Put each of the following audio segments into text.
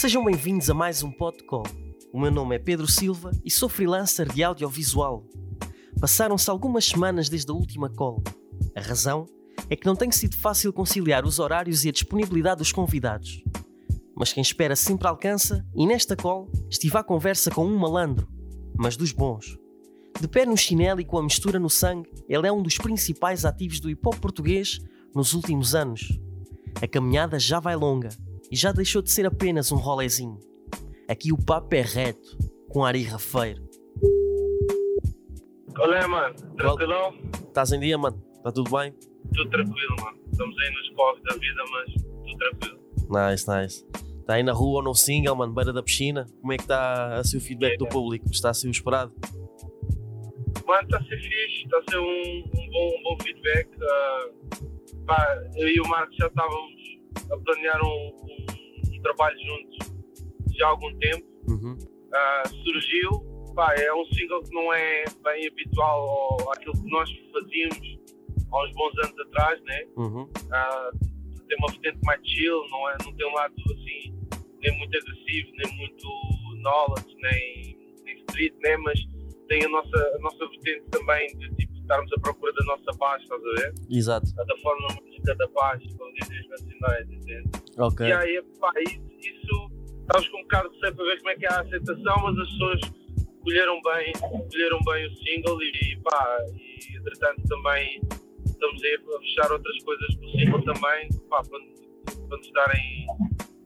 Sejam bem-vindos a mais um Podcall. O meu nome é Pedro Silva e sou freelancer de audiovisual. Passaram-se algumas semanas desde a última call. A razão é que não tem sido fácil conciliar os horários e a disponibilidade dos convidados. Mas quem espera sempre alcança, e nesta call estive à conversa com um malandro, mas dos bons. De pé no chinelo e com a mistura no sangue, ele é um dos principais ativos do hip hop português nos últimos anos. A caminhada já vai longa e já deixou de ser apenas um rolezinho. Aqui o papo é reto, com ar irrafeiro. Olha, mano, tranquilão? Estás em dia, mano? Está tudo bem? Tudo tranquilo, mano. Estamos aí nos corres da vida, mas tudo tranquilo. Nice, nice. Está aí na rua ou no single, mano, beira da piscina? Como é que está a ser o feedback do público? Está a ser o esperado? Mano, está a ser fixe, está a ser um, um bom, um bom feedback. Uh, pá, eu e o Marcos já estávamos a planear um, um trabalho juntos já há algum tempo. Uhum. Uh, surgiu, pá, é um single que não é bem habitual ao, àquilo que nós fazíamos há uns bons anos atrás, né? Uhum. Uh, tem uma vertente mais chill, não, é, não tem um lado assim, nem muito agressivo, nem muito knowledge, nem, nem street, né? Mas tem a nossa, a nossa vertente também de tipo, estarmos à procura da nossa paz, estás a ver? Exato. Da forma música da paz, como dizem os nacionais, entende? Ok. E aí, pá, isso, isso estávamos com um bocado de receio para ver como é que é a aceitação, mas as pessoas escolheram bem, escolheram bem o single e pá, e entretanto também estamos aí a fechar outras coisas do single também, pá, para, para, nos darem,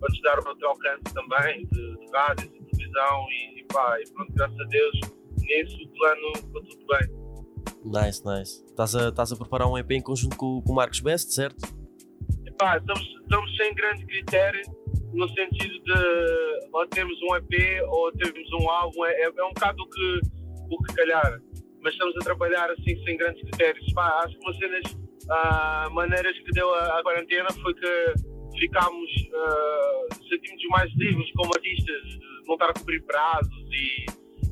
para nos dar outro alcance também de, de rádio, de televisão e, e pá, e pronto, graças a Deus, nisso o plano ficou tudo bem. Nice, nice. Estás a, estás a preparar um EP em conjunto com, com o Marcos Best, certo? E, pá, estamos, estamos sem grande critério no sentido de ou temos um EP ou temos um álbum, é, é um bocado o que, o que calhar, mas estamos a trabalhar assim sem grandes critérios. Pá, acho que uma das ah, maneiras que deu a, a, quarentena foi que ficámos, ah, sentimos mais livres como artistas, de não estar a cumprir prazos e,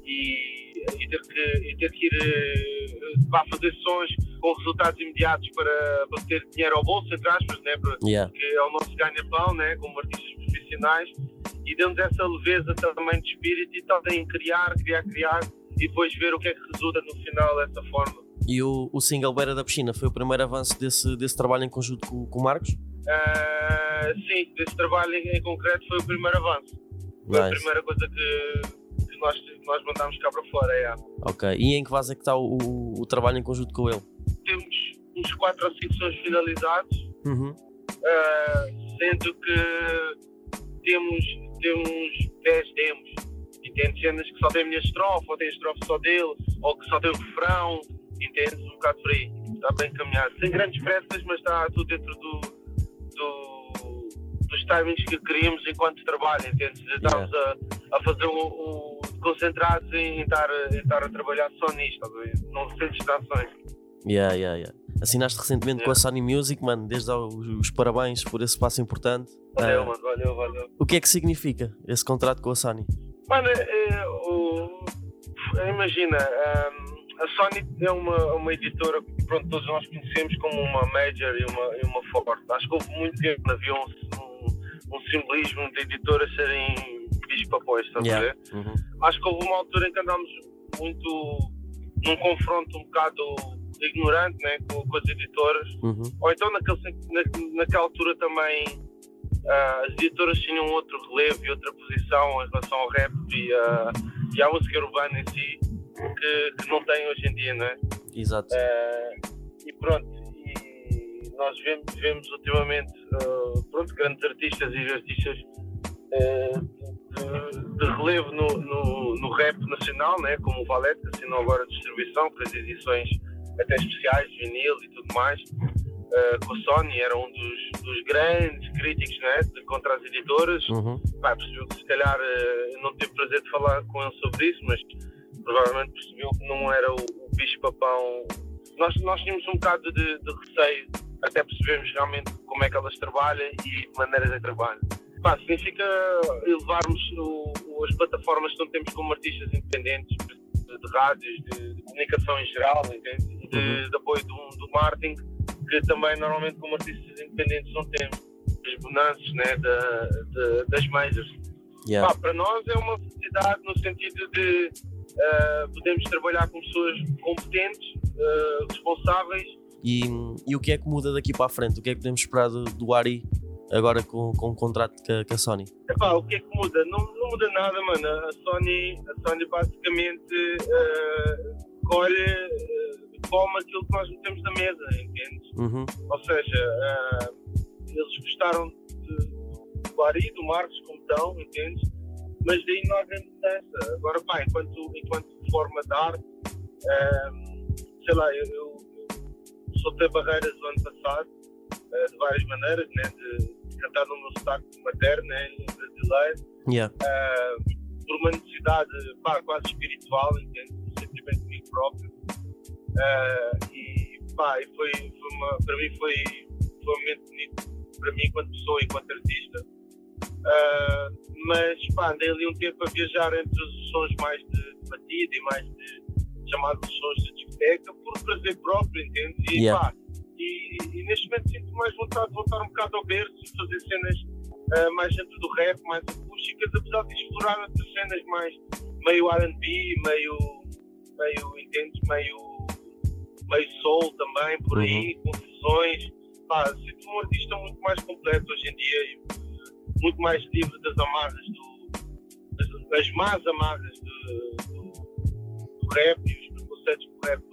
e, e, ter, que, e ter que ir uh, fazer sons com resultados imediatos para, para ter dinheiro ao bolso, entre aspas, né? Porque Yeah. é o nosso ganha-pão, né? como artistas profissionais, e deu-nos essa leveza também de espírito e tal, em criar, criar, criar, e depois ver o que é que resulta no final dessa forma. E o, o single Beira da Piscina foi o primeiro avanço desse, desse trabalho em conjunto com, com o Marcos? Ah, sim, desse trabalho em, em concreto foi o primeiro avanço. Foi a primeira coisa que, que nós, nós mandámos cá para fora. É. Ok. E em que fase é que está o, o, o trabalho em conjunto com ele? Temos uns 4 ou 5 sons finalizados, Uhum. ah, sendo que temos, temos 10 demos. E tem cenas que só tem a minha estrofe, ou tem a estrofe só dele, ou que só tem o refrão, entendes? Um bocado por aí. Está bem encaminhado. Sem grandes pressas, mas está tudo dentro do, do- dos timings que queríamos enquanto trabalho, entendes? Estamos a, a fazer o, o concentrados em estar, em estar a trabalhar só nisto, ver? não sem distrações. Yeah, yeah, yeah. Assinaste recentemente com a Sony Music, mano. Desde os, parabéns por esse passo importante. Valeu, Ah, mano, valeu, valeu. o que é que significa esse contrato com a Sony? Mano, é, o- imagina, hum, a Sony é uma, uma editora que pronto, todos nós conhecemos como uma major e uma, e uma forte. Acho que houve muito tempo que havia um, um, um simbolismo de editoras serem bicho-papões, estás a Yeah. ver? Uhum. Acho que houve uma altura em que andámos muito num confronto um bocado ignorante né, com, com as editoras Uhum. ou então naquele, na, naquela altura também ah, as editoras tinham outro relevo e outra posição em relação ao rap e, ah, e à música urbana em si que, que não tem hoje em dia, não é? Exato. Ah, e pronto, nós vemos, vemos ultimamente ah, pronto, grandes artistas e artistas ah, de, relevo no, no, no rap nacional, né? como o Valete, que assinou agora a distribuição, fez edições até especiais, vinil e tudo mais. ah, com a Sony, era um dos, dos grandes críticos né? de, contra as editoras. Uhum. Pá, percebeu que se calhar eu não tive prazer de falar com ele sobre isso, mas provavelmente percebeu que não era o, o bicho-papão. Nós, nós tínhamos um bocado de, de receio, até percebemos realmente como é que elas trabalham e maneiras de trabalho. Pá, significa elevarmos o- o- as plataformas que não temos como artistas independentes, de, de rádios, de, de comunicação em geral, entende? De, Uhum. de apoio do, do marketing, que também normalmente como artistas independentes não temos. As bonanças né, da, da- das majors. Yeah. Pá, para nós é uma felicidade no sentido de uh, podemos trabalhar com pessoas competentes, uh, responsáveis. E, e o que é que muda daqui para a frente? O que é que podemos esperar do, do Ari agora com, com o contrato com a, com a Sony? Epá, o que é que muda? Não, não muda nada, mano. A Sony, a Sony basicamente uh, colhe, uh, come aquilo que nós metemos na mesa, entende? Uhum. Ou seja, uh, eles gostaram de, do Ari, do Marcos, como estão, entende? Mas daí não há grande mudança. Agora, pá, enquanto, enquanto forma de arte, sei lá, eu, eu, soltei barreiras no ano passado, de várias maneiras, né? De, cantar no meu sotaque materno, né, brasileiro, yeah. uh, por uma necessidade pá, quase espiritual, entende? Um sentimento comigo próprio. Uh, e pá, e foi, foi uma, para mim foi, foi um momento bonito, para mim enquanto pessoa, enquanto artista. Uh, mas pá, andei ali um tempo a viajar entre os sons mais de, de batida e mais de chamados sons de discoteca por prazer próprio, entende? E Yeah. pá, e, e neste momento sinto mais vontade de voltar um bocado ao berço e fazer cenas uh, mais dentro do rap, mais acústicas, apesar de explorar outras cenas mais meio RB, meio, meio entendes, meio, meio soul também, por aí, confusões. Pá, sinto um artista muito mais completo hoje em dia e muito mais livre das amarras do. das, das más amarras do, do, do rap e os preconceitos que o rap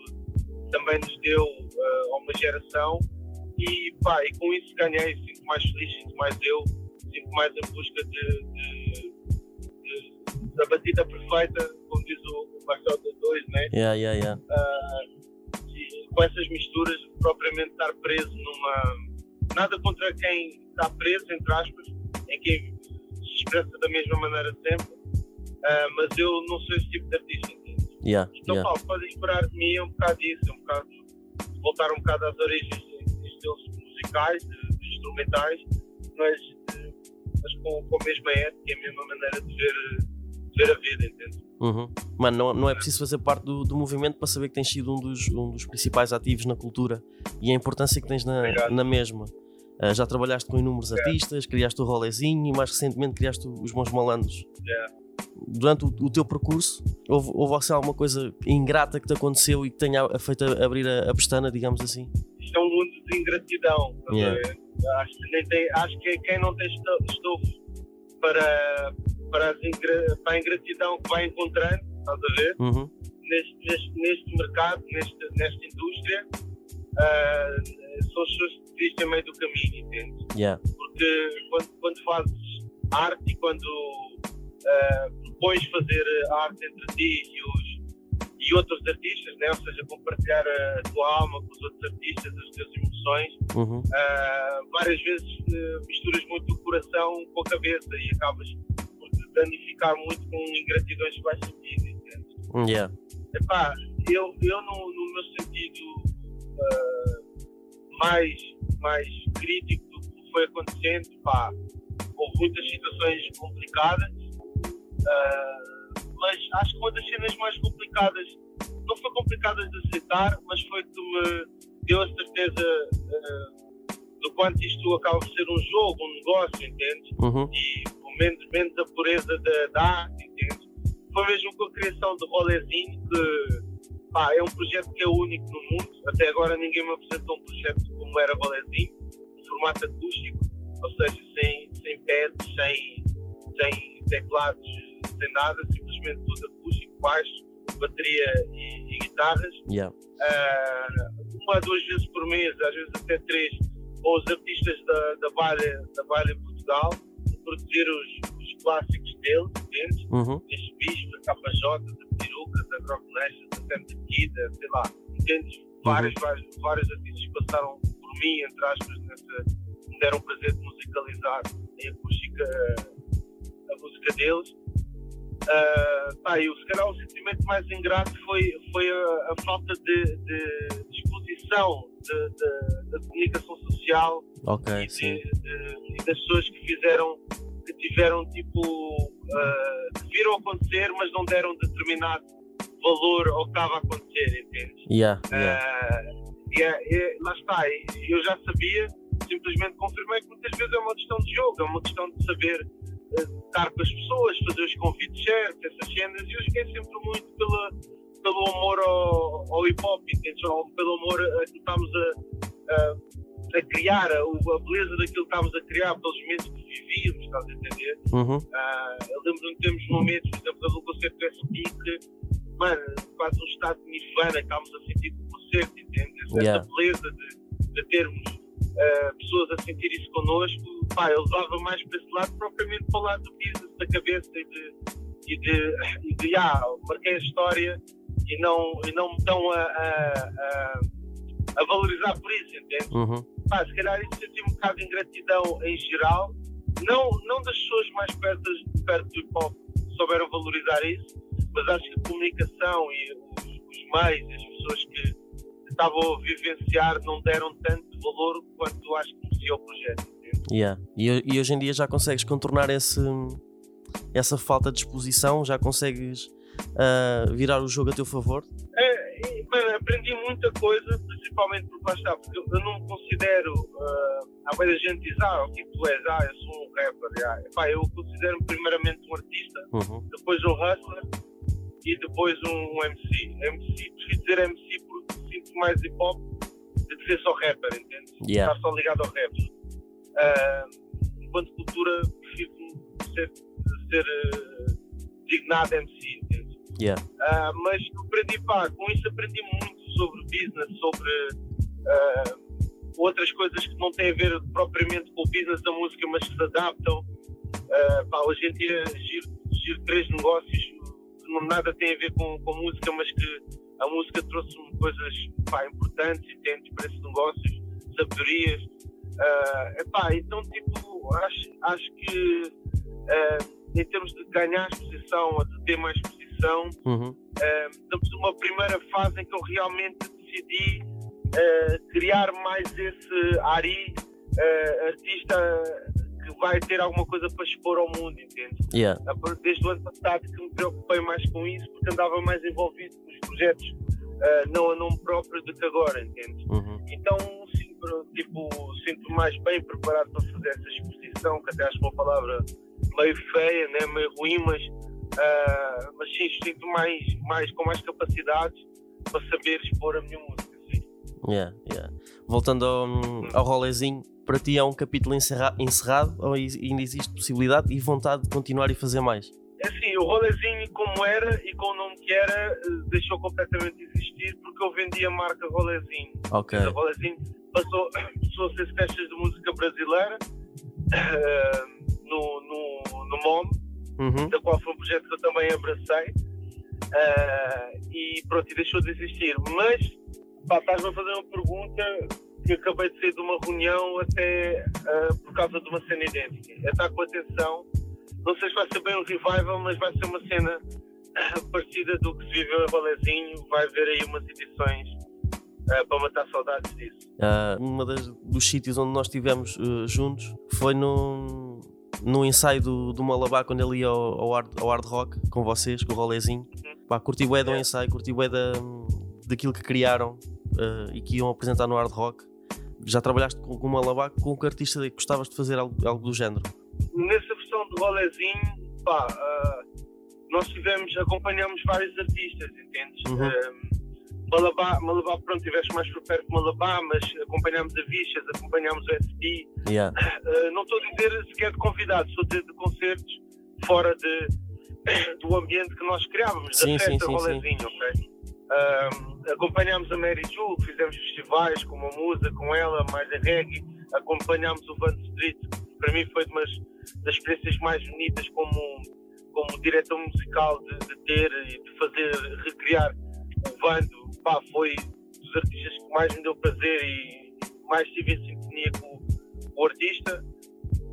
também nos deu uh, a uma geração e, pá, e com isso ganhei, sinto mais feliz, sinto mais eu, sinto mais em busca de, de, de, da batida perfeita, como diz o, o Marcelo D2, né? Yeah, yeah, yeah. Uh, e com essas misturas, propriamente estar preso numa. Nada contra quem está preso, entre aspas, em quem se expressa da mesma maneira sempre, uh, mas eu não sou esse tipo de artista. Yeah, Então, yeah. Paulo, podem esperar de mim um bocado disso, um bocado voltar um bocado às origens de estilos musicais, de, de instrumentais, mas, de- mas com, com a mesma ética e a mesma maneira de ver, de ver a vida, entende? Uhum. Mano, não, não é preciso fazer parte do, do movimento para saber que tens sido um dos, um dos principais ativos na cultura e a importância que tens na, Obrigado. na mesma. Ah, já trabalhaste com inúmeros artistas, criaste o Rolezinho e mais recentemente criaste os Bons Malandros. Yeah. Durante o, o teu percurso, houve, houve assim, alguma coisa ingrata que te aconteceu e que tenha feito abrir a, a pestana, digamos assim? Isto é um mundo de ingratidão. Yeah. Acho, que tem, acho que quem não tem esto- estofo para, para, ingra- para a ingratidão que vai encontrando, estás a ver? Uhum. neste, neste, neste mercado, neste, nesta indústria, ah, são as pessoas que meio do caminho, entende? Yeah. Porque quando, quando fazes arte e quando ah, propões fazer arte entre ti e, os, e outros artistas, né? ou seja, compartilhar a tua alma com os outros artistas, as tuas emoções, Uhum. ah, várias vezes ah, misturas muito o coração com a cabeça e acabas por te danificar muito com ingratidões que vais sentir? Yeah. Epá, eu, eu no, no meu sentido ah, mais, mais crítico do que foi acontecendo, pá, houve muitas situações complicadas, ah, mas acho que uma das cenas mais complicadas, não foi complicadas de aceitar, mas foi que me deu a certeza ah, do quanto isto acaba por ser um jogo, um negócio, entende? Uhum. e menos, menos a pureza da, da arte, entende? Foi mesmo com a criação do Rolezinho que pá, é um projeto que é único no mundo. Até agora ninguém me apresentou um projeto como era Rolezinho, em formato acústico, ou seja, sem, sem pads, sem, sem teclados, sem nada, simplesmente tudo acústico, baixo, bateria e, e guitarras Yeah. ah, uma a duas vezes por mês, às vezes até três, com os artistas da, da Baile da Baile em Portugal, a produzir os, os clássicos deles, entendes? Uhum. Desde Bispo, da KJ, da Peruca, da Rock Nation, da da Kida, sei lá, entendes? Vários, vários, vários artistas passaram por mim, entre aspas, nessa, me deram o prazer de musicalizar em acústica a música deles. Ah, pá, e o- se calhar o sentimento mais ingrato foi, foi a, a falta de, de disposição da comunicação social Ok, e, de- de- e das pessoas que fizeram, que tiveram tipo, que viram acontecer, mas não deram determinado valor ao que estava a acontecer, entende? Yeah, yeah. Ah, e é- é- lá está, eu já sabia, simplesmente confirmei que muitas vezes é uma questão de jogo, é uma questão de saber estar com as pessoas, fazer os convites certos, essas cenas, e eu joguei sempre muito pela, pelo amor ao, ao hip hop, pelo amor a que estamos a, a, a criar, a, a, beleza daquilo que estávamos a criar, pelos momentos que vivíamos, estás a entender? Uhum. Uh, eu lembro-me de termos momentos, por exemplo, do concerto do SP, que, mano, quase um estado de nirvana, estávamos a sentir com o concerto, entendes? Essa Yeah. beleza de, de termos uh, pessoas a sentir isso connosco, pá, eu levava mais para esse lado, propriamente para o lado do business, da cabeça e de, e de, e de ah, marquei a história e não, e não me estão a, a, a, a valorizar por isso, entende? Uhum. Pá, se calhar isso senti um bocado de ingratidão em geral, não, não das pessoas mais perto, perto do hip hop souberam valorizar isso, mas acho que a comunicação e os, os meios, as pessoas que estavam a vivenciar não deram tanto valor quanto acho que merecia o projeto. Yeah. E, e hoje em dia já consegues contornar esse, essa falta de exposição, já consegues ah, virar o jogo a teu favor? É, mano, aprendi muita coisa, principalmente porque lá está, porque eu não me considero. Uh, há muita gente diz, ah, o que tu és? Ah, eu sou um rapper. Ah, epá, eu considero-me primeiramente um artista, Uhum. depois um hustler e depois um, um MC. MC, prefiro dizer MC porque sinto mais hip hop do que ser só rapper, entende? Yeah. Estar só ligado ao rap. Ah, enquanto cultura, prefiro ser, ser uh, designado MC, entende? Yeah. Ah, mas aprendi, pá, com isso aprendi muito sobre business, sobre ah, outras coisas que não têm a ver propriamente com o business da música, mas que se adaptam. Ah, pá, hoje em dia giro, giro três negócios que não nada tem a ver com, com música, mas que a música trouxe-me coisas pá, importantes e tentes para esses negócios, sabedorias. Ah, epá, então, tipo, acho, acho que ah, em termos de ganhar exposição, ou de ter mais exposição, Uhum. eh, estamos numa primeira fase em que eu realmente decidi eh, criar mais esse Ari artista que vai ter alguma coisa para expor ao mundo, entende? Yeah. Desde o ano passado que me preocupei mais com isso porque andava mais envolvido com os projetos não a nome próprio do que agora, entende? Uhum. Então tipo, sinto mais bem preparado para fazer essa exposição, que até acho uma palavra meio feia, né? meio ruim, mas, ah, mas sim, sinto mais, mais, com mais capacidades para saber expor a minha música. Sim. Yeah, yeah. Voltando ao, ao rolezinho, para ti é um capítulo encerra- encerrado ou ainda existe possibilidade e vontade de continuar e fazer mais? É assim, o rolezinho como era e com o nome que era, eh, deixou completamente de existir porque eu vendi a marca rolezinho. Ok. Rolezinho passou, passou a ser festas de música brasileira ah, no, no, no MOM. Uhum. da qual foi um projeto que eu também abracei ah, e pronto, e deixou de existir. Mas estás-me a fazer uma pergunta que acabei de sair de uma reunião até ah, por causa de uma cena idêntica. É estar com atenção. Não sei se vai ser bem um revival, mas vai ser uma cena parecida do que se viveu a Valezinho. Vai haver aí umas edições ah, para matar saudades disso. Ah, das, dos sítios onde nós estivemos eh, juntos foi no, no ensaio do, do Malabar quando ele ia ao, ao, hard, ao hard rock com vocês, com o rolezinho. Pá, curti bué do Yeah. ensaio, curti bué da, daquilo que criaram eh, e que iam apresentar no hard rock. Já trabalhaste com, com o Malabar, com que artista que gostavas de fazer algo, algo do género? nessa versão de rolezinho, pá, ah, nós tivemos, acompanhamos vários artistas, entendes? Uhum. Malabá, Malabá, pronto, estiveste mais por perto de Malabá, mas acompanhámos a Vichas, acompanhámos o SP. Yeah. Ah, não estou a dizer sequer de convidados, estou a dizer de concertos fora de, do ambiente que nós criávamos, Sim, da festa sim, rolezinho, ok? Ah, acompanhámos a Mary Ju, fizemos festivais como a Musa, com ela, mais a reggae, acompanhámos o Van Street, que para mim foi de umas das experiências mais bonitas como, como diretor musical de, de ter e de fazer, recriar o Vando, pá, foi dos artistas que mais me deu prazer e mais tive em sintonia com, o artista.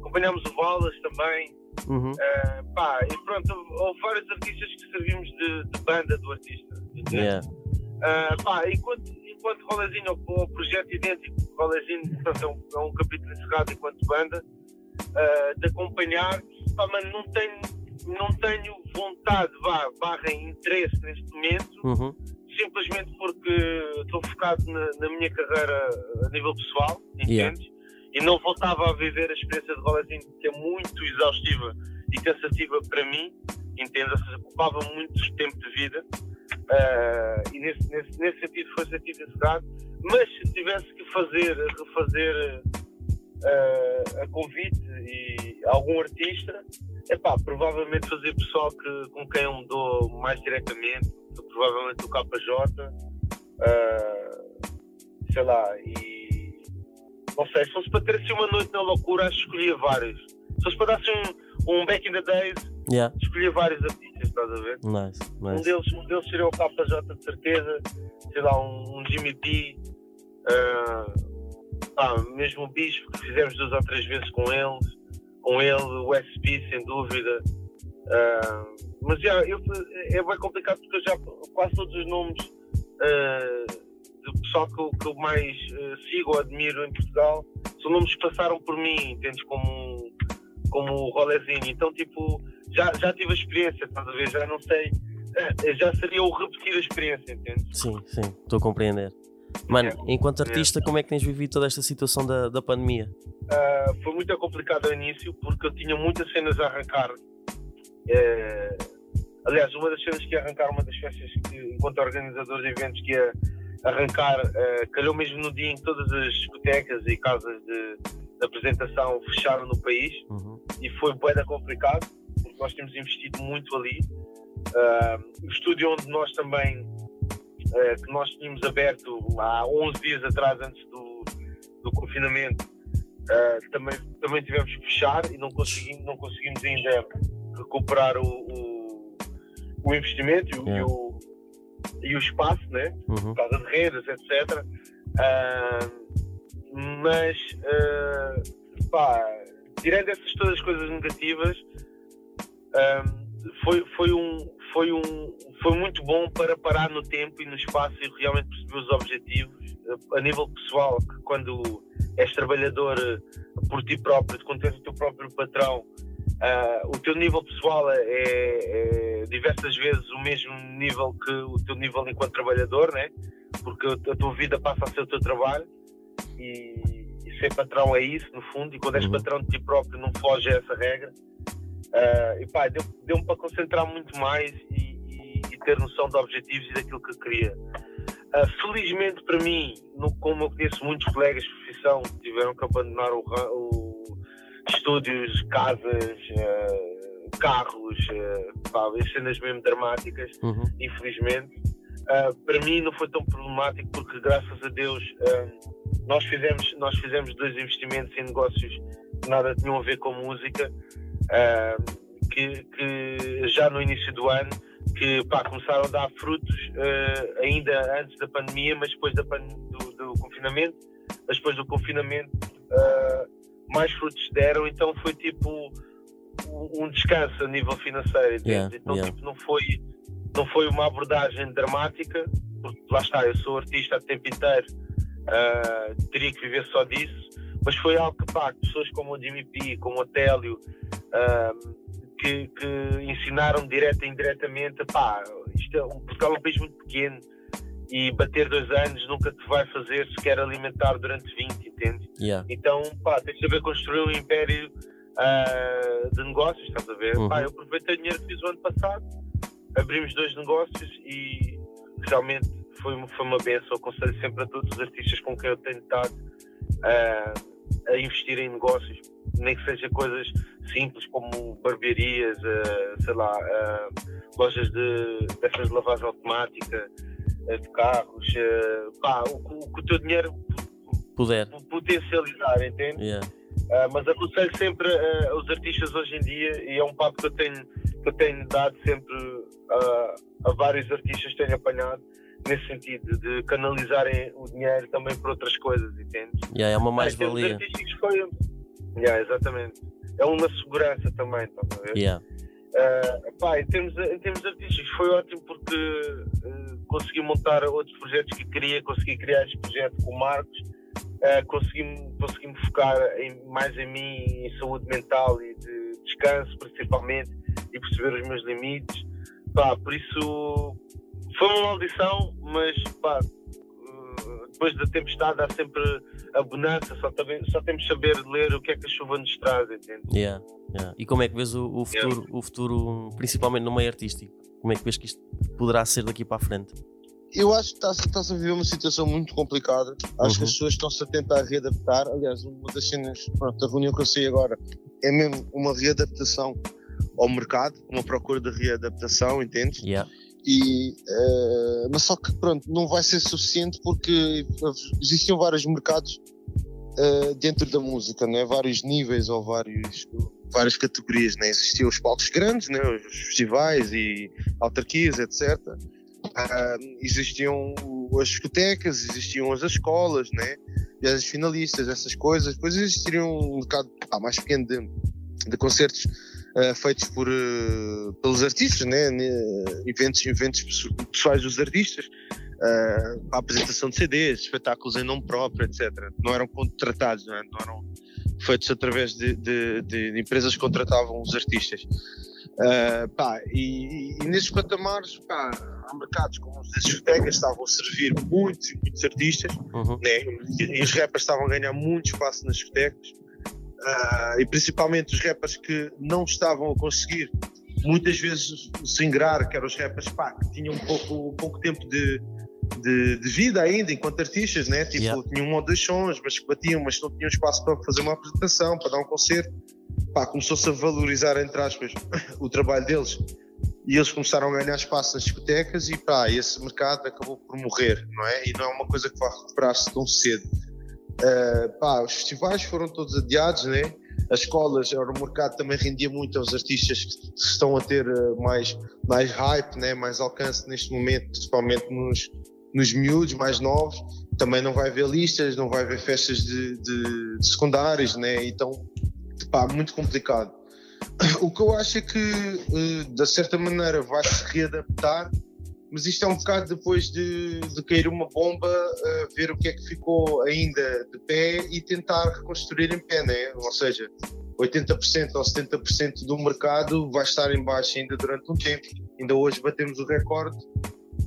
Acompanhámos o Valas também, Uhum. eh, pá, e pronto, houve vários artistas que servimos de, de banda do artista. Yeah. Ah, pá, enquanto, enquanto Rolezinho, o, o projeto idêntico, Rolezinho portanto, é, um, é um capítulo encerrado enquanto banda, ah, de acompanhar, pá, mas não tenho, não tenho vontade, vá, barra interesse neste momento, Uhum. Simplesmente porque estou focado na, na minha carreira a nível pessoal, Yeah. entendes? E não voltava a viver a experiência de Rolezinho, que é muito exaustiva e cansativa para mim, ou seja, ocupava muito tempo de vida. Uh, e nesse, nesse, nesse sentido foi sentido encerrado. Mas se tivesse que fazer, refazer uh, a convite e algum artista, epá, provavelmente fazer pessoal que, com quem eu me dou mais diretamente, provavelmente o KJ, uh, sei lá, e não sei, se fosse para ter assim uma noite na loucura, acho que escolhia vários. Se fosse para dar assim um, um back in the days, Yeah. escolhia vários artistas, estás a ver? Nice, Um nice. deles, um deles seria o KJ de certeza, sei lá, um, um Jimmy P, ah, pá, mesmo o Bispo, que fizemos duas ou três vezes com eles, com ele, o SP, sem dúvida. Ah, mas já, eu, é bem complicado porque eu já quase todos os nomes ah, do pessoal que eu, que eu mais ah, sigo ou admiro em Portugal são nomes que passaram por mim, entendes? Como, como o Rolezinho. Então, tipo, já, já tive a experiência, estás a ver? Já não sei, já seria o repetir a experiência, entendes? Sim, sim, estou a compreender. Mano, Yeah. enquanto artista, como é que tens vivido toda esta situação da, da pandemia? Ah, foi muito complicado ao início porque eu tinha muitas cenas a arrancar. Eh, aliás, uma das cenas que ia arrancar, uma das festas que, enquanto organizador de eventos, que ia arrancar, eh, calhou mesmo no dia em que todas as discotecas e casas de, de apresentação fecharam no país Uhum. e foi bué complicado porque nós temos investido muito ali. Ah, o estúdio onde nós também, eh, que nós tínhamos aberto há 11 dias atrás, antes do, do confinamento, ah, também, também tivemos que fechar e não conseguimos, não conseguimos ainda recuperar o, o, o investimento e o, e, o, e o espaço, né? Uhum. por causa de redes, etc. Ah, mas, ah, pá, tirando essas todas as coisas negativas, foi, foi, um, foi, um, foi muito bom para parar no tempo e no espaço e realmente perceber os objetivos a nível pessoal, que quando és trabalhador ah, por ti próprio, quando tens o teu próprio patrão, ah, o teu nível pessoal é, é diversas vezes o mesmo nível que o teu nível enquanto trabalhador, né? porque a tua vida passa a ser o teu trabalho e, e ser patrão é isso, no fundo, e quando és Uhum. patrão de ti próprio não foge a essa regra. Ah, e pá, deu- deu-me para concentrar muito mais e, e- e ter noção de objetivos e daquilo que eu queria. Ah, felizmente para mim, no- como eu conheço muitos colegas de profissão que tiveram que abandonar o, o estúdios, casas, ah, carros, pá, e cenas mesmo dramáticas, Uhum. infelizmente. Ah, para mim não foi tão problemático porque graças a Deus ah, nós fizemos nós fizemos dois investimentos em negócios que nada tinham a ver com música ah, que, que já no início do ano que pá, começaram a dar frutos ainda antes da pandemia mas depois da pan- do, do confinamento mas depois do confinamento mais frutos deram então foi tipo um- descanso a nível financeiro? Yeah, então yeah. tipo, não foi não foi uma abordagem dramática, porque lá está, eu sou artista o tempo inteiro, ah, teria que viver só disso, mas foi algo que, pá, pessoas como o Jimmy P, como o Télio, ah, que, que ensinaram direta e indiretamente, pá, isto é, um, Portugal é um país muito pequeno e bater dois anos nunca te vai fazer sequer alimentar durante 20, entende? Yeah. Então, pá, tens de saber construir um império ah, de negócios, estás a ver? Uhum. Pá, eu aproveitei o dinheiro que fiz o ano passado, abrimos dois negócios e realmente foi, uma- foi uma benção. Aconselho sempre a todos os artistas com quem eu tenho estado ah, a investir em negócios, nem que seja coisas simples como barbearias, ah, sei lá, ah, lojas de peças de lavagem automática, de carros, pá, o, o o teu dinheiro Puder. potencializar, entende? Yeah. Ah, mas aconselho sempre ah, aos artistas hoje em dia, e é um papo que eu tenho, que eu tenho dado sempre ah, a vários artistas que tenho apanhado, nesse sentido, de canalizarem o dinheiro também para outras coisas, entende? Yeah, é uma mais-valia. foi. Yeah, exatamente. É uma segurança também, estás a ver? Yeah. Ah, pá, em, termos, em termos artísticos foi ótimo porque ah, consegui montar outros projetos que queria, consegui criar este projeto com o Marcos, ah, consegui, consegui me focar em- mais em mim, em saúde mental e de descanso principalmente e perceber os meus limites. Pá, por isso foi uma maldição, mas pá, ah, depois da tempestade há sempre a bonança, só, também, só temos de saber ler o que é que a chuva nos traz, entende? Yeah, yeah. E como é que vês o, o futuro, yeah. o futuro, principalmente no meio artístico? Como é que vês que isto poderá ser daqui para a frente? Eu acho que está-se está a viver uma situação muito complicada. Acho uhum. que as uhum. pessoas estão-se a tentar readaptar. Aliás, uma das cenas pronto, da reunião que eu sei agora é mesmo uma readaptação ao mercado, uma procura de readaptação, entende? Yeah. E, uh, mas só que pronto, não vai ser suficiente porque existiam vários mercados uh, dentro da música, né? vários níveis ou vários, várias categorias. Né? Existiam os palcos grandes, né? os festivais e autarquias, etc. Uh, existiam as discotecas, existiam as escolas, né? e as finalistas, essas coisas. Depois existiria um mercado ah, mais pequeno de, de concertos uh, feitos por, uh, pelos artistas, né? eventos, eventos pessoais dos artistas, a apresentação de CDs, espetáculos em nome próprio, etc. Não eram contratados, não, é? não eram feitos através de, de, de, empresas que contratavam os artistas. Uh, pá, e, e, nesses patamares, pá, mercados como as discotecas estavam a servir muitos, muitos artistas, uhum. né? e, e os rappers estavam a ganhar muito espaço nas discotecas. Uh, e principalmente os rappers que não estavam a conseguir muitas vezes se ingrar, que eram os rappers pá, que tinham um pouco, um pouco tempo de, de, de, vida ainda enquanto artistas, né? tipo, yeah. tinham um ou dois sons, mas que batiam, mas não tinham espaço para fazer uma apresentação, para dar um concerto. Começou-se a valorizar, entre aspas, o trabalho deles e eles começaram a ganhar espaço nas discotecas e pá, esse mercado acabou por morrer, não é? E não é uma coisa que vai recuperar-se tão cedo. Uh, pá, os festivais foram todos adiados, né? As escolas, o mercado também rendia muito aos artistas que estão a ter uh, mais, mais hype, né? mais alcance neste momento, principalmente nos, nos miúdos mais novos. Também não vai haver listas, não vai haver festas de, de, de secundários, né? então, pá, muito complicado. O que eu acho é que, uh, de certa maneira, vai se readaptar mas isto é um bocado depois de, de cair uma bomba, uh, ver o que é que ficou ainda de pé e tentar reconstruir em pé, né? Ou seja, 80% ou 70% do mercado vai estar em baixo ainda durante um tempo. Ainda hoje batemos o recorde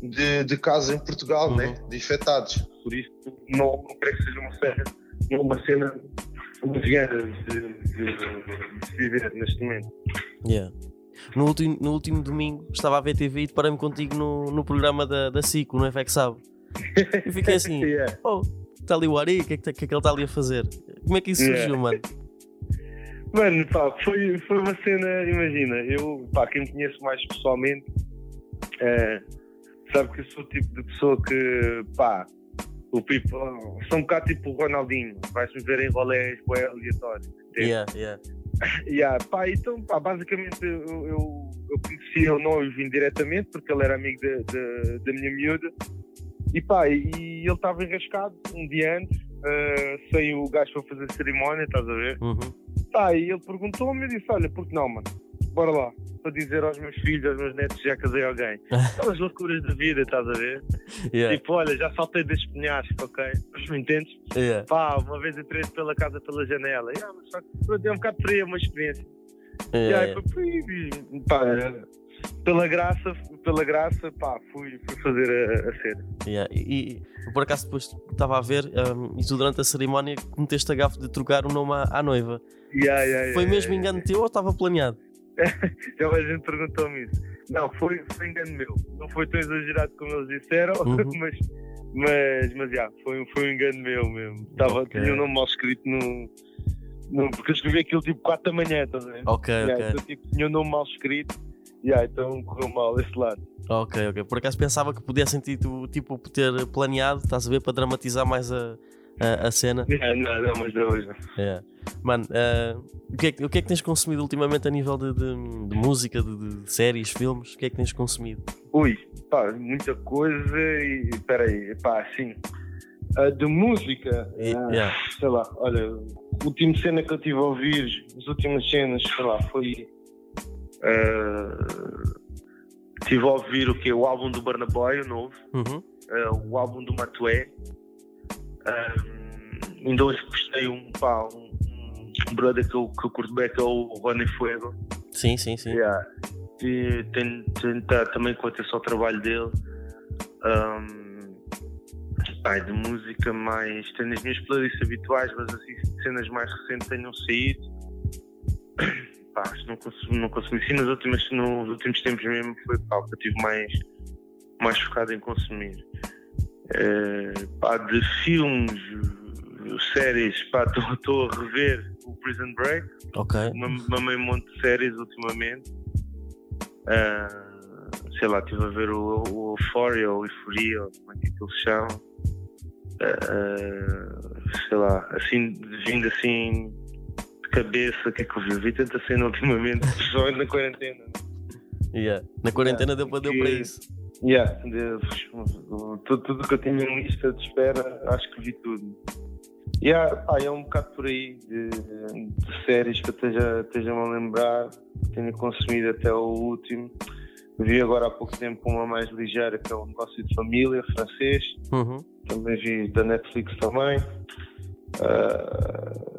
de, de casos em Portugal, né? uhum. né? De infectados. Por isso, não, não creio que seja uma cena, uma cena muito grande de, de, de, viver neste momento. Yeah. No último, no último domingo estava a ver TV e deparei-me contigo no, no programa da, da SICO, no FX Sabe. E fiquei assim, yeah. oh, está ali o Ari, o que, é que, que, é que ele está ali a fazer? Como é que isso surgiu, yeah. mano? Mano, pá, foi, foi uma cena, imagina, eu, pá, quem me conhece mais pessoalmente, é, sabe que eu sou o tipo de pessoa que, pá, o Pipo, sou um bocado tipo o Ronaldinho, vais-me ver em rolés, é aleatório. Yeah, yeah. yeah, pá, então, pá, basicamente eu, eu, eu conhecia o noivo indiretamente porque ele era amigo da minha miúda e pá, e ele estava enrascado um dia antes, uh, sem o gajo para fazer cerimónia, estás a ver? Uhum. Pá, e ele perguntou-me e disse: Olha, por que não, mano? Bora lá, para dizer aos meus filhos, aos meus netos, já casei alguém. Aquelas loucuras da vida, estás a ver? Yeah. Tipo, olha, já saltei desses penhascos, ok? Mas me entendes? Yeah. Pá, uma vez entrei pela casa pela janela. Yeah, mas só que é um bocado fria uma experiência. Yeah, yeah, yeah. Pá, pela graça, pela graça, pá, fui, fui fazer a, a cena. Yeah. E, e, por acaso depois estava a ver um, e tu durante a cerimónia cometeste a gafe de trocar o nome à, à noiva. Yeah, yeah, Foi mesmo engano teu ou estava planeado? Já a gente perguntou-me isso. Não, foi, foi engano meu. Não foi tão exagerado como eles disseram, uhum. mas, mas, mas já, foi, foi um engano meu mesmo. Tava, okay. Tinha o um nome mal escrito no, no. Porque eu escrevi aquilo tipo 4 da manhã, estás a ver? Ok, yeah, ok. Então, tipo, tinha o um nome mal escrito, yeah, então correu mal esse lado. Ok, ok. Por acaso pensava que podia sentir tipo ter planeado, estás a ver, para dramatizar mais a, a, a cena. Yeah, não, não, mas não hoje. Yeah. Mano, uh, o, que é, o que é que tens consumido ultimamente a nível de, de, de música, de, de, séries, filmes? O que é que tens consumido? Ui, pá, muita coisa e. Peraí, pá, sim. Uh, de música, e, uh, yeah. sei lá, olha, a última cena que eu tive a ouvir, as últimas cenas, sei lá, foi. Uh, tive a ouvir o que? O álbum do Burna Boy, o novo, uhum. o álbum do Matué. Ainda hoje postei um, pá, um, um brother que eu, que eu curto bem, que é o Rony Fuego. Sim, sim, sim. Yeah. E tenho, tenho também com atenção ao trabalho dele. Um, Ai, de música mais. Tenho as minhas playlists habituais, mas assim, cenas mais recentes tenham saído. Pá, não consumi, não consumi. Sim, nos últimos, nos últimos tempos mesmo foi pá, que eu estive mais, mais focado em consumir. Uh, pá, de filmes, séries, estou a rever o Prison Break. Ok. Mamei um monte de séries ultimamente. Uh, sei lá, estive a ver o, o Euphoria ou Euforia, como é que aquilo se chama. Uh, sei lá, assim, vindo assim de cabeça, o que é que eu vi? Vi tanta cena ultimamente, só na quarentena. Yeah. Na quarentena yeah, deu, deu para isso. Yeah, tudo, tudo que eu tinha em lista de espera, acho que vi tudo. Yeah, pá, é um bocado por aí de, de séries que eu esteja, esteja a lembrar, tenho consumido até o último. Vi agora há pouco tempo uma mais ligeira que é o Negócio de Família, francês. Uhum. Também vi da Netflix também. Uh,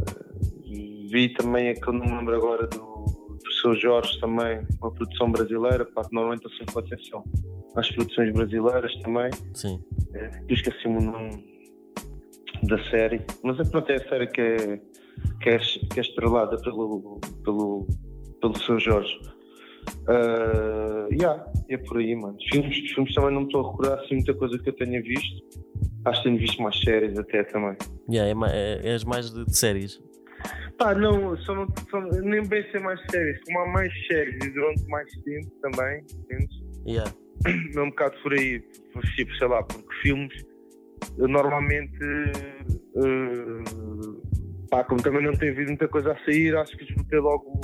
vi também a que eu não me lembro agora do, seu Jorge também, uma produção brasileira, pá, normalmente eu sempre atenção às produções brasileiras também. Sim. É, esqueci-me o nome da série, mas é pronto, é a série que é, que é, que é estrelada pelo, pelo, pelo seu Jorge. Uh, yeah, é por aí, mano. Filmes, filmes também não me estou a recordar assim muita coisa que eu tenha visto. Acho que tenho visto mais séries até também. Yeah, é, é, és mais de, de séries? Pá, não, só não só, nem bem ser mais séries, como há mais séries e durante mais tempo também, entendes? Yeah. É um bocado por aí, tipo, sei lá, porque filmes normalmente uh, pá, como também não tem havido muita coisa a sair, acho que desbotei logo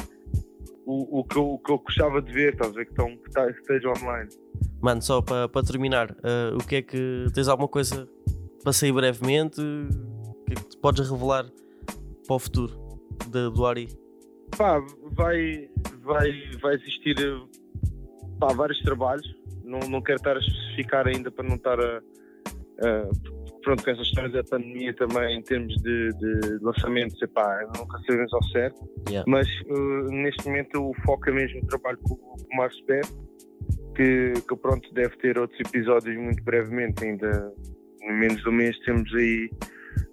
o, o, que eu, o que eu gostava de ver, estás a ver? Que, estão, que, tá, que esteja online. Mano, só para pa terminar, uh, o que é que tens alguma coisa para sair brevemente? O que é que podes revelar para o futuro de, do Ari? Pá, vai, vai, vai existir pá, vários trabalhos. Não, não quero estar a especificar ainda para não estar a. Uh, pronto, com essas histórias da pandemia também, em termos de, de lançamentos, epá, nunca sabemos ao certo. Yeah. Mas uh, neste momento o foco é mesmo o trabalho com, com o Marcos Pé, que, que pronto, deve ter outros episódios muito brevemente, ainda em menos de um mês temos aí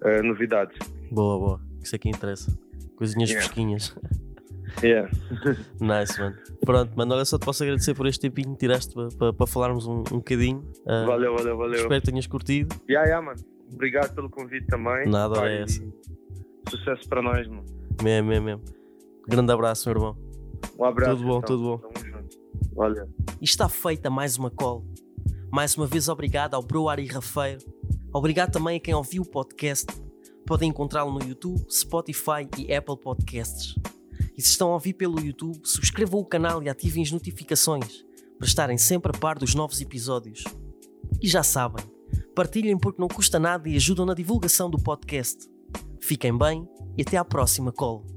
uh, novidades. Boa, boa, isso aqui interessa. Coisinhas yeah. fresquinhas. Yeah. nice, mano. Pronto, mano, olha só te posso agradecer por este tempinho que tiraste para pa, falarmos um, um bocadinho. Uh, valeu, valeu, valeu. Espero que tenhas curtido. Yeah, yeah, mano. Obrigado pelo convite também. Nada, Pai, é essa. Sucesso para nós, mano. Mesmo, mesmo, mesmo. Grande abraço, meu irmão. Um abraço. Tudo bom, então. tudo bom. Tamo junto. Valeu. E está feita mais uma call. Mais uma vez, obrigado ao Bro Ari Rafeiro. Obrigado também a quem ouviu o podcast. Podem encontrá-lo no YouTube, Spotify e Apple Podcasts. E se estão a ouvir pelo YouTube, subscrevam o canal e ativem as notificações para estarem sempre a par dos novos episódios. E já sabem, partilhem porque não custa nada e ajudam na divulgação do podcast. Fiquem bem e até à próxima call.